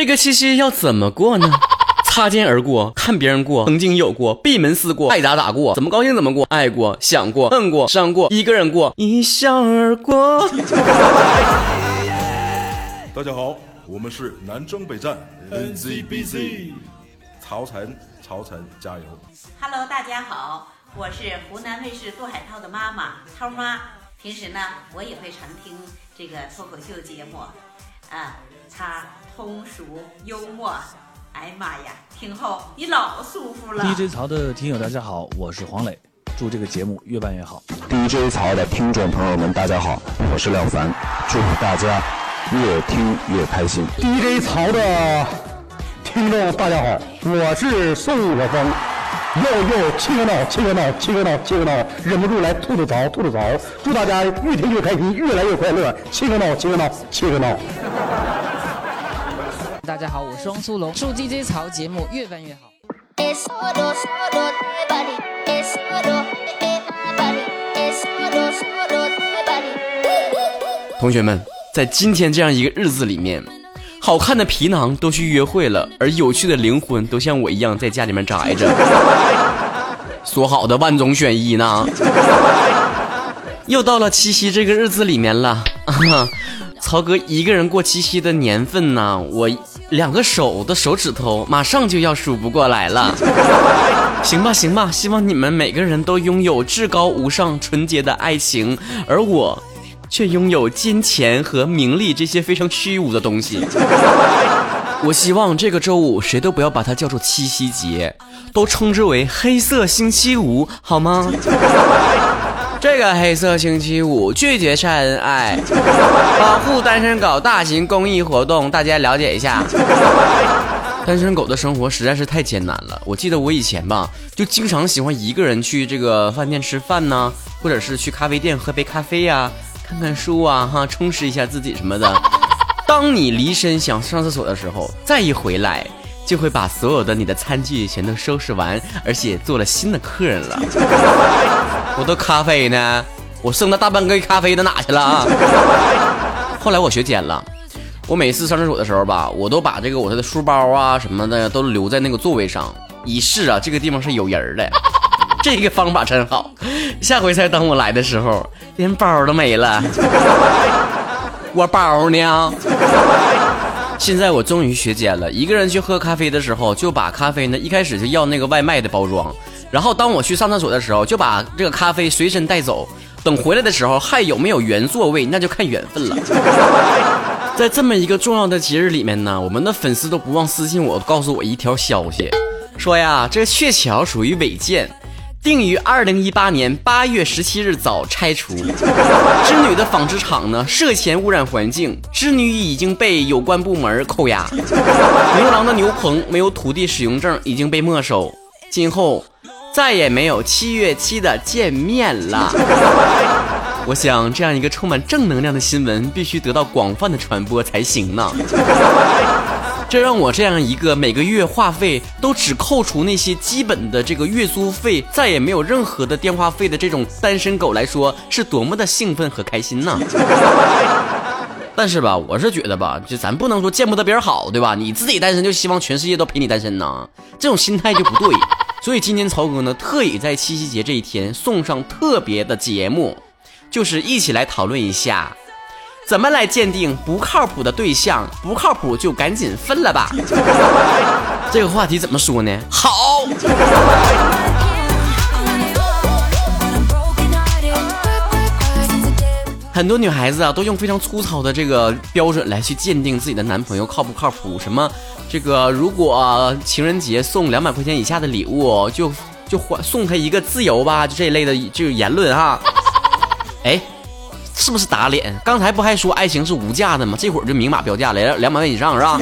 这个七夕要怎么过呢？擦肩而过，看别人过，曾经有过，闭门思过，爱咋咋过，怎么高兴怎么过，爱过，想过，恨过，伤过，一个人过，一笑而过。大家好，我们是南征北战 NZBC，曹晨，曹晨加油！Hello，大家好，我是湖南卫视杜海涛的妈妈涛妈。平时呢，我也会常听这个脱口秀节目，啊，他通俗幽默，哎呀妈呀，听后你老舒服了。DJ 曹的听友大家好，我是黄磊，祝这个节目越办越好。DJ 曹的听众朋友们，大家好，我是廖凡，祝大家越听越开心。DJ 曹的听众大家好，我是宋晓峰。又又七个闹，七个闹，七个闹，七个闹，忍不住来吐吐槽，吐吐槽。祝大家越听越开心，越来越快乐。七个闹，七个闹，七个闹。大家好，我是汪苏泷，祝 DJ 曹节目越办越好。同学们，在今天这样一个日子里面，好看的皮囊都去约会了，而有趣的灵魂都像我一样在家里面宅着。说好的万中选一呢？又到了七夕这个日子里面了，啊、曹哥一个人过七夕的年份呢，我两个手的手指头马上就要数不过来了。行吧，行吧，希望你们每个人都拥有至高无上、纯洁的爱情，而我却拥有金钱和名利这些非常虚无的东西。我希望这个周五谁都不要把它叫做七夕节，都称之为黑色星期五，好吗？这个黑色星期五拒绝晒恩爱，保护单身狗大型公益活动，大家了解一下。单身狗的生活实在是太艰难了。我记得我以前吧，就经常喜欢一个人去这个饭店吃饭呢，或者是去咖啡店喝杯咖啡呀、看看书啊，哈，充实一下自己什么的。当你离身想上厕所的时候，再一回来，就会把所有的你的餐具全都收拾完，而且做了新的客人了。我的咖啡呢？我剩那大半杯咖啡都哪去了啊？后来我学尖了。我每次上厕所的时候吧，我都把这个我的书包啊什么的都留在那个座位上，以示啊这个地方是有人的。这个方法真好，下回再等我来的时候，连包都没了。我包呢？现在我终于学尖了，一个人去喝咖啡的时候，就把咖啡呢一开始就要那个外卖的包装，然后当我去上厕所的时候，就把这个咖啡随身带走。等回来的时候还有没有原座位，那就看缘分了。在这么一个重要的节日里面呢，我们的粉丝都不忘私信我，告诉我一条消息，说呀，这鹊桥属于违建，定于二零一八年八月十七日早拆除。织女的纺织厂呢涉嫌污染环境，织女已经被有关部门扣押。牛郎的牛棚没有土地使用证，已经被没收，今后再也没有七月七的见面了。我想，这样一个充满正能量的新闻必须得到广泛的传播才行呢。这让我这样一个每个月话费都只扣除那些基本的这个月租费，再也没有任何的电话费的这种单身狗来说，是多么的兴奋和开心呢？但是吧，我是觉得吧，就咱不能说见不得别人好，对吧？你自己单身就希望全世界都陪你单身呢，这种心态就不对。所以今天曹哥呢，特意在七夕节这一天送上特别的节目，就是一起来讨论一下，怎么来鉴定不靠谱的对象，不靠谱就赶紧分了吧。这个话题怎么说呢？好。很多女孩子啊，都用非常粗糙的这个标准来去鉴定自己的男朋友靠不靠谱。什么这个，如果情人节送两百块钱以下的礼物，就就还送他一个自由吧，就这一类的这个言论哈。哎，是不是打脸？刚才不还说爱情是无价的吗？这会儿就明码标价来了，两百万以上是吧？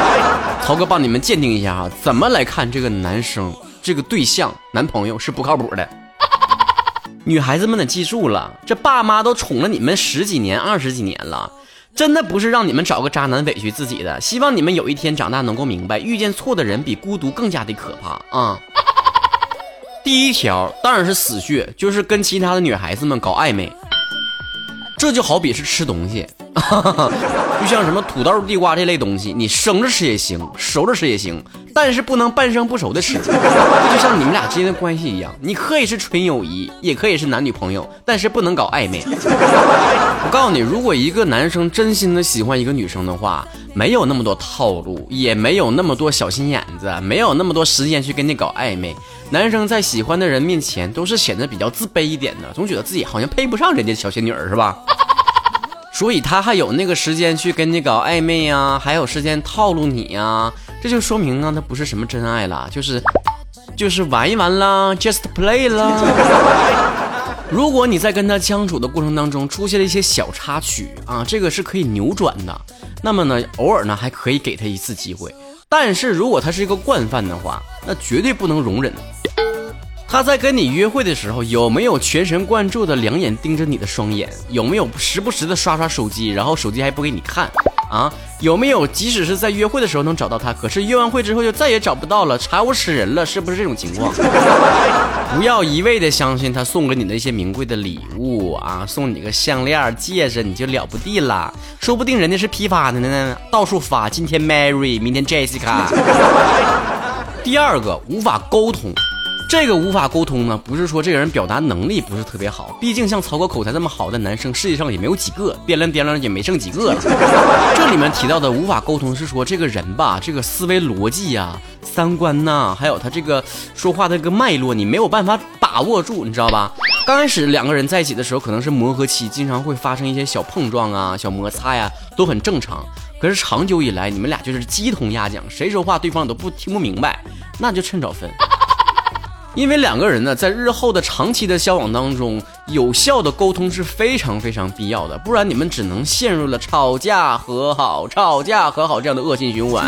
曹哥帮你们鉴定一下啊，怎么来看这个男生这个对象男朋友是不靠谱的？女孩子们得记住了，这爸妈都宠了你们十几年、二十几年了，真的不是让你们找个渣男委屈自己的。希望你们有一天长大能够明白，遇见错的人比孤独更加的可怕啊！第一条当然是死穴，就是跟其他的女孩子们搞暧昧。这就好比是吃东西，就像什么土豆、地瓜这类东西，你生着吃也行，熟着吃也行，但是不能半生不熟的吃。这就像你们俩之间的关系一样，你可以是纯友谊，也可以是男女朋友，但是不能搞暧昧。我告诉你，如果一个男生真心的喜欢一个女生的话，没有那么多套路，也没有那么多小心眼子，没有那么多时间去跟你搞暧昧。男生在喜欢的人面前都是显得比较自卑一点的，总觉得自己好像配不上人家小仙女儿，是吧？所以他还有那个时间去跟你搞暧昧呀，还有时间套路你呀，这就说明啊，他不是什么真爱了，就是就是玩一玩啦，just play 啦。如果你在跟他相处的过程当中出现了一些小插曲啊，这个是可以扭转的。那么呢，偶尔呢还可以给他一次机会。但是如果他是一个惯犯的话，那绝对不能容忍。他在跟你约会的时候，有没有全神贯注的两眼盯着你的双眼？有没有时不时的刷刷手机，然后手机还不给你看？啊，有没有即使是在约会的时候能找到他，可是约完会之后就再也找不到了，查无此人了？是不是这种情况？不要一味的相信他送给你那些名贵的礼物啊，送你个项链、戒指，你就了不地了？说不定人家是批发的呢，到处发，今天 Mary，明天 Jessica。第二个，无法沟通。这个无法沟通呢，不是说这个人表达能力不是特别好，毕竟像曹哥口才这么好的男生，世界上也没有几个，掂量掂量也没剩几个了。这里面提到的无法沟通，是说这个人吧，这个思维逻辑呀、三观呐，还有他这个说话的这个脉络，你没有办法把握住，你知道吧？刚开始两个人在一起的时候，可能是磨合期，经常会发生一些小碰撞啊、小摩擦呀，都很正常。可是长久以来，你们俩就是鸡同鸭讲，谁说话对方都不听不明白，那就趁早分。因为两个人呢，在日后的长期的交往当中，有效的沟通是非常非常必要的，不然你们只能陷入了吵架和好、吵架和好这样的恶性循环。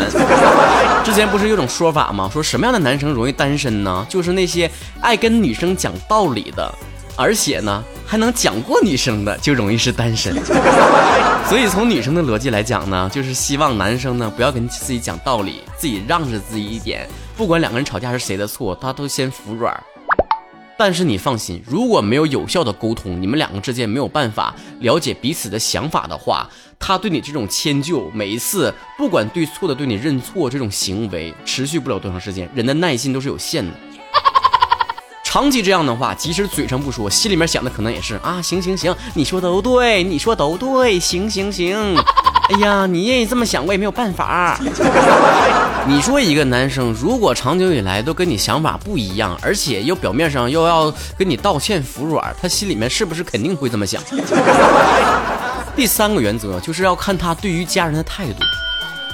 之前不是有种说法吗？说什么样的男生容易单身呢？就是那些爱跟女生讲道理的，而且呢还能讲过女生的，就容易是单身。所以从女生的逻辑来讲呢，就是希望男生呢不要跟自己讲道理，自己让着自己一点。不管两个人吵架是谁的错，他都先服软。但是你放心，如果没有有效的沟通，你们两个之间没有办法了解彼此的想法的话，他对你这种迁就，每一次不管对错的对你认错这种行为，持续不了多长时间。人的耐心都是有限的。长期这样的话，即使嘴上不说，心里面想的可能也是啊，行行行，你说都对，你说都对，行行行。哎呀，你愿意这么想，我也没有办法。你说一个男生如果长久以来都跟你想法不一样，而且又表面上又要跟你道歉服软，他心里面是不是肯定会这么想？第三个原则就是要看他对于家人的态度。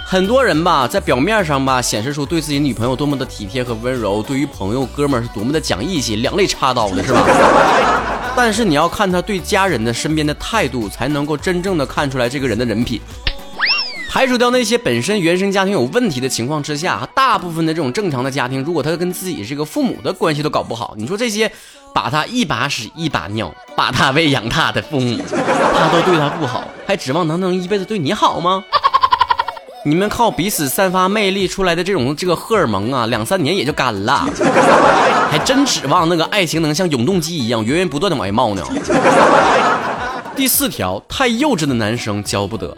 很多人吧，在表面上吧显示出对自己女朋友多么的体贴和温柔，对于朋友哥们儿是多么的讲义气，两肋插刀的是吧？但是你要看他对家人的身边的态度，才能够真正的看出来这个人的人品。排除掉那些本身原生家庭有问题的情况之下，大部分的这种正常的家庭，如果他跟自己这个父母的关系都搞不好，你说这些把他一把屎一把尿，把他喂养大的父母，他都对他不好，还指望能能一辈子对你好吗？你们靠彼此散发魅力出来的这种这个荷尔蒙啊，两三年也就干了，还真指望那个爱情能像永动机一样源源不断的往外冒呢？第四条，太幼稚的男生教不得。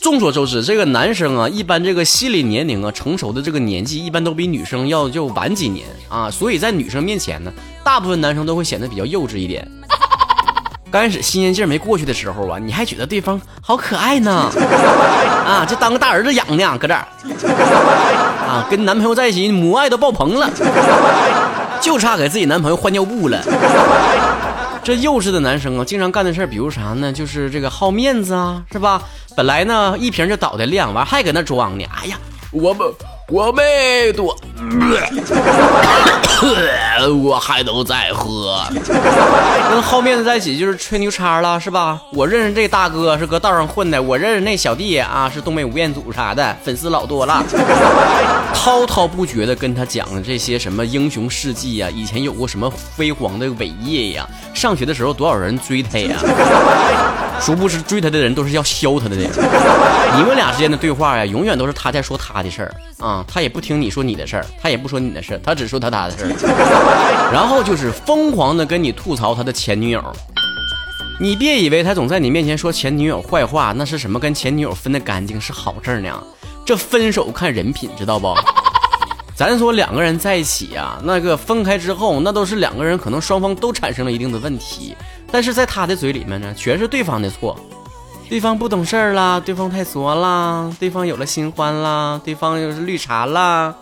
众所周知，这个男生啊，一般这个心理年龄啊，成熟的这个年纪，一般都比女生要就晚几年啊，所以在女生面前呢，大部分男生都会显得比较幼稚一点。刚开始新鲜劲儿没过去的时候啊，你还觉得对方好可爱呢，啊，就当个大儿子养呢，搁这儿，啊，跟男朋友在一起母爱都爆棚了，就差给自己男朋友换尿布了。这幼稚的男生啊，经常干的事儿，比如啥呢？就是这个好面子啊，是吧？本来呢一瓶就倒的亮，完还搁那装呢。哎呀，我们我没多，我还能再喝。跟好面子在一起就是吹牛叉了，是吧？我认识这大哥是搁道上混的，我认识那小弟啊是东北五彦祖啥的，粉丝老多了。滔滔不绝的跟他讲这些什么英雄事迹呀，以前有过什么辉煌的伟业呀，上学的时候多少人追他呀？殊不知追他的人都是要削他的。你们俩之间的对话呀，永远都是他在说他的事儿啊，他也不听你说你的事儿，他也不说你的事儿，他只说他他的事儿。然后就是疯狂的跟你吐槽他的前女友。你别以为他总在你面前说前女友坏话，那是什么跟前女友分得干净是好事儿呢？这分手看人品，知道不？咱说两个人在一起啊，那个分开之后，那都是两个人可能双方都产生了一定的问题，但是在他的嘴里面呢，全是对方的错，对方不懂事儿啦，对方太作啦，对方有了新欢啦，对方又是绿茶啦。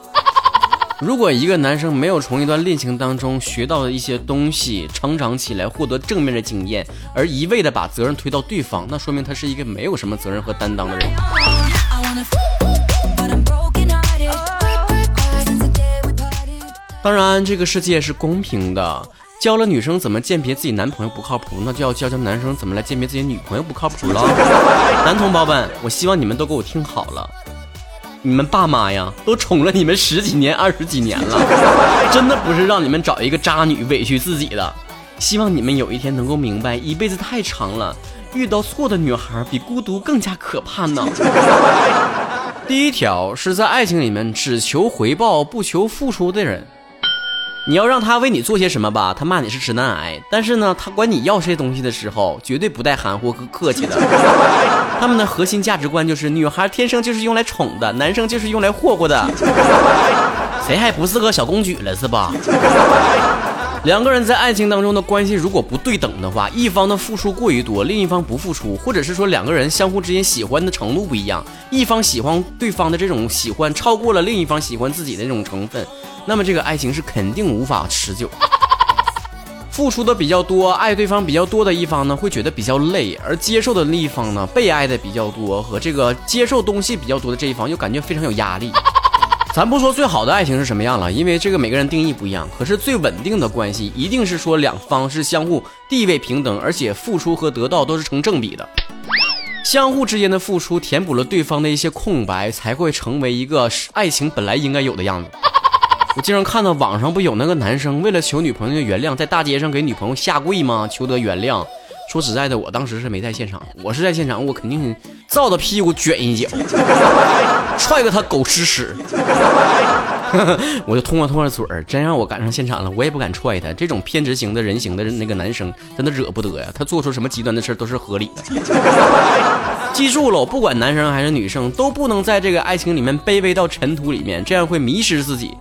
如果一个男生没有从一段恋情当中学到的一些东西，成长起来，获得正面的经验，而一味的把责任推到对方，那说明他是一个没有什么责任和担当的人。当然，这个世界是公平的，教了女生怎么鉴别自己男朋友不靠谱，那就要教教男生怎么来鉴别自己女朋友不靠谱了。男同胞们，我希望你们都给我听好了。你们爸妈呀，都宠了你们十几年、二十几年了，真的不是让你们找一个渣女委屈自己的。希望你们有一天能够明白，一辈子太长了，遇到错的女孩比孤独更加可怕呢。第一条是在爱情里面只求回报不求付出的人，你要让他为你做些什么吧，他骂你是直男癌，但是呢，他管你要这些东西的时候，绝对不带含糊和客气的。他们的核心价值观就是女孩天生就是用来宠的，男生就是用来霍霍的。谁还不是个小公举了是吧？两个人在爱情当中的关系如果不对等的话，一方的付出过于多，另一方不付出，或者是说两个人相互之间喜欢的程度不一样，一方喜欢对方的这种喜欢超过了另一方喜欢自己的这种成分，那么这个爱情是肯定无法持久。付出的比较多，爱对方比较多的一方呢，会觉得比较累；而接受的另一方呢，被爱的比较多和这个接受东西比较多的这一方，又感觉非常有压力。咱不说最好的爱情是什么样了，因为这个每个人定义不一样。可是最稳定的关系，一定是说两方是相互地位平等，而且付出和得到都是成正比的。相互之间的付出填补了对方的一些空白，才会成为一个爱情本来应该有的样子。我经常看到网上不有那个男生为了求女朋友的原谅，在大街上给女朋友下跪吗？求得原谅。说实在的，我当时是没在现场，我是在现场，我肯定照着屁股卷一脚，踹个他狗吃屎。我就通过通过嘴儿，真让我赶上现场了，我也不敢踹他。这种偏执型的人型的那个男生，真的惹不得呀。他做出什么极端的事都是合理的。记住了，不管男生还是女生，都不能在这个爱情里面卑微到尘土里面，这样会迷失自己。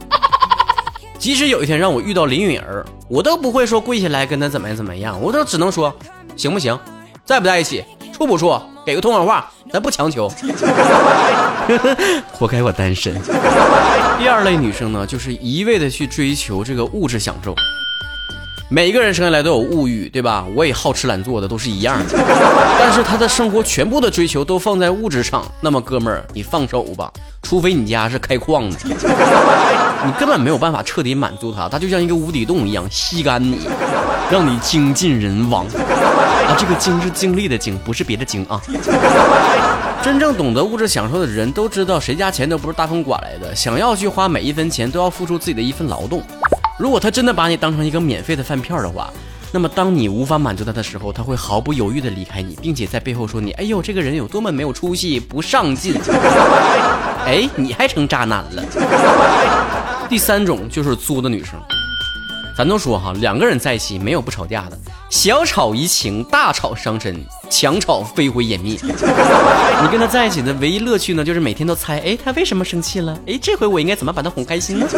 即使有一天让我遇到林允儿，我都不会说跪下来跟他怎么样怎么样，我都只能说。行不行？在不在一起？处不处？给个通电话，咱不强求。活该我单身。第二类女生呢，就是一味的去追求这个物质享受。每个人生下来都有物欲，对吧？我也好吃懒做的，都是一样的。但是他的生活全部的追求都放在物质上，那么哥们儿，你放手吧。除非你家是开矿的，你根本没有办法彻底满足他，他就像一个无底洞一样吸干你，让你精尽人亡。啊，这个精是精力的精，不是别的精啊。真正懂得物质享受的人都知道，谁家钱都不是大风刮来的，想要去花每一分钱，都要付出自己的一份劳动。如果他真的把你当成一个免费的饭票的话，那么当你无法满足他的时候，他会毫不犹豫的离开你，并且在背后说你：“哎呦，这个人有多么没有出息，不上进。”哎，你还成渣男了。第三种就是作的女生，咱都说哈，两个人在一起没有不吵架的，小吵怡情，大吵伤身，强吵飞灰烟灭。你跟他在一起的唯一乐趣呢，就是每天都猜，哎，他为什么生气了？哎，这回我应该怎么把他哄开心呢？是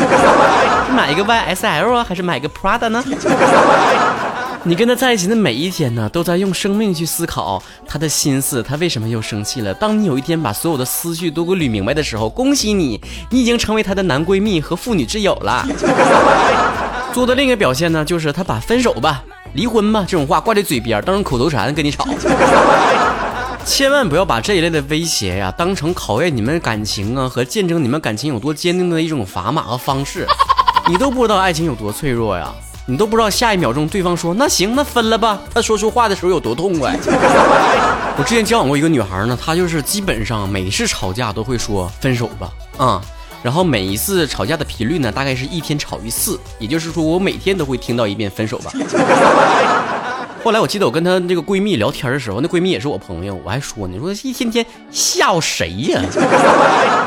买一个 YSL 啊，还是买个 Prada 呢？你跟他在一起的每一天呢，都在用生命去思考他的心思，他为什么又生气了？当你有一天把所有的思绪都给捋明白的时候，恭喜你，你已经成为他的男闺蜜和妇女之友了。做的另一个表现呢，就是他把分手吧、离婚吧这种话挂在嘴边，当成口头禅跟你吵。千万不要把这一类的威胁呀，当成考验你们感情啊和见证你们感情有多坚定的一种砝码和方式。你都不知道爱情有多脆弱呀。你都不知道下一秒钟对方说那行那分了吧，他说出话的时候有多痛快。我之前交往过一个女孩呢，她就是基本上每次吵架都会说分手吧，啊，然后每一次吵架的频率呢，大概是一天吵一次，也就是说我每天都会听到一遍分手吧。后来我记得我跟她这个闺蜜聊天的时候，那闺蜜也是我朋友，我还说呢，说一天天吓唬谁呀？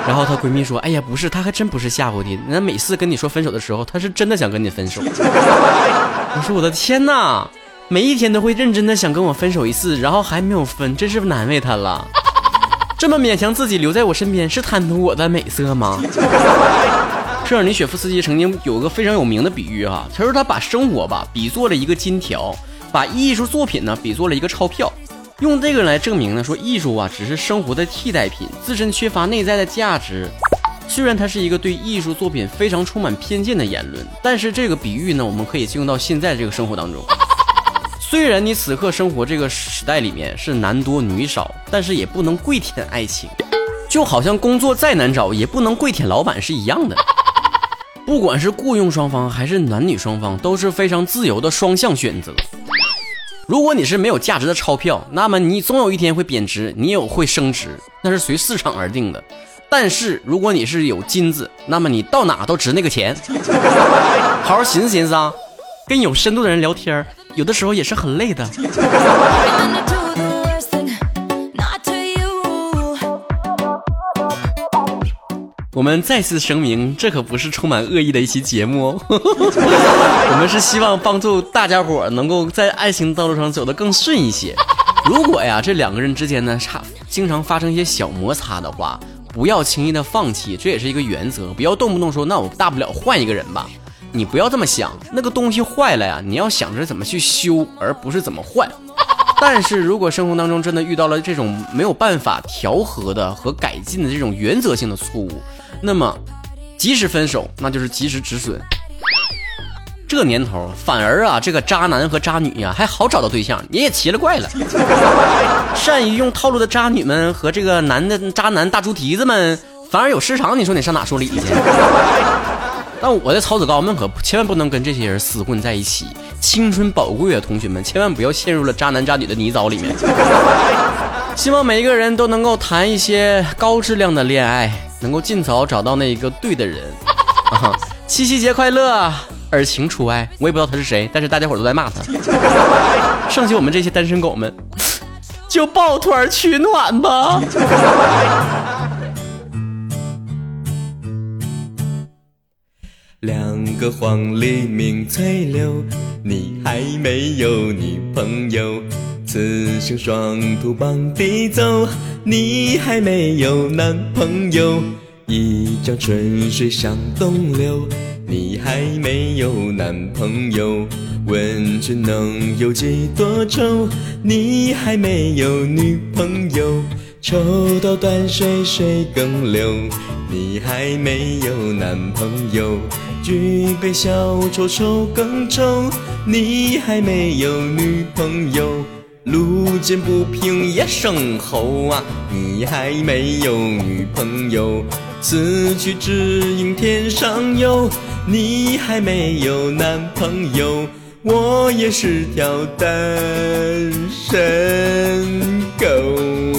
然后她闺蜜说，哎呀，不是，她还真不是吓唬你，那每次跟你说分手的时候，她是真的想跟你分手。我说我的天哪，每一天都会认真的想跟我分手一次，然后还没有分，真是难为她了。这么勉强自己留在我身边，是贪图我的美色吗？舍尔尼雪夫斯基曾经有个非常有名的比喻哈，他说他把生活吧比作了一个金条，把艺术作品呢比作了一个钞票，用这个来证明呢说艺术啊只是生活的替代品，自身缺乏内在的价值。虽然它是一个对艺术作品非常充满偏见的言论，但是这个比喻呢我们可以应用到现在这个生活当中。虽然你此刻生活这个时代里面是男多女少，但是也不能跪舔爱情，就好像工作再难找，也不能跪舔老板是一样的。不管是雇佣双方还是男女双方，都是非常自由的双向选择。如果你是没有价值的钞票，那么你总有一天会贬值，你也会升值，那是随市场而定的。但是如果你是有金子，那么你到哪都值那个钱。好好寻思寻思啊，跟有深度的人聊天，有的时候也是很累的。我们再次声明，这可不是充满恶意的一期节目哦。我们是希望帮助大家伙能够在爱情道路上走得更顺一些。如果呀，这两个人之间呢，差经常发生一些小摩擦的话，不要轻易的放弃，这也是一个原则。不要动不动说，那我大不了换一个人吧。你不要这么想，那个东西坏了呀，你要想着怎么去修，而不是怎么换。但是如果生活当中真的遇到了这种没有办法调和的和改进的这种原则性的错误，那么及时分手，那就是及时止损。这年头反而啊，这个渣男和渣女呀还好找到对象，你也奇了怪了。善于用套路的渣女们和这个男的渣男大猪蹄子们反而有市场，你说你上哪说理去？但我的曹子高们可千万不能跟这些人厮混在一起，青春宝贵啊，同学们，千万不要陷入了渣男渣女的泥沼里面。希望每一个人都能够谈一些高质量的恋爱，能够尽早找到那一个对的人。啊，七夕节快乐，尔晴除外。我也不知道他是谁，但是大家伙都在骂他。剩下我们这些单身狗们，就抱团取暖吧。两个黄鹂鸣翠柳，你还没有女朋友。雌雄双兔傍地走，你还没有男朋友。一江春水向东流，你还没有男朋友。问君能有几多愁，你还没有女朋友。抽刀断水水更流，你还没有男朋友。举杯消愁愁更愁，你还没有女朋友。路见不平一声吼啊，你还没有女朋友。此去只应天上有，你还没有男朋友。我也是条单身狗。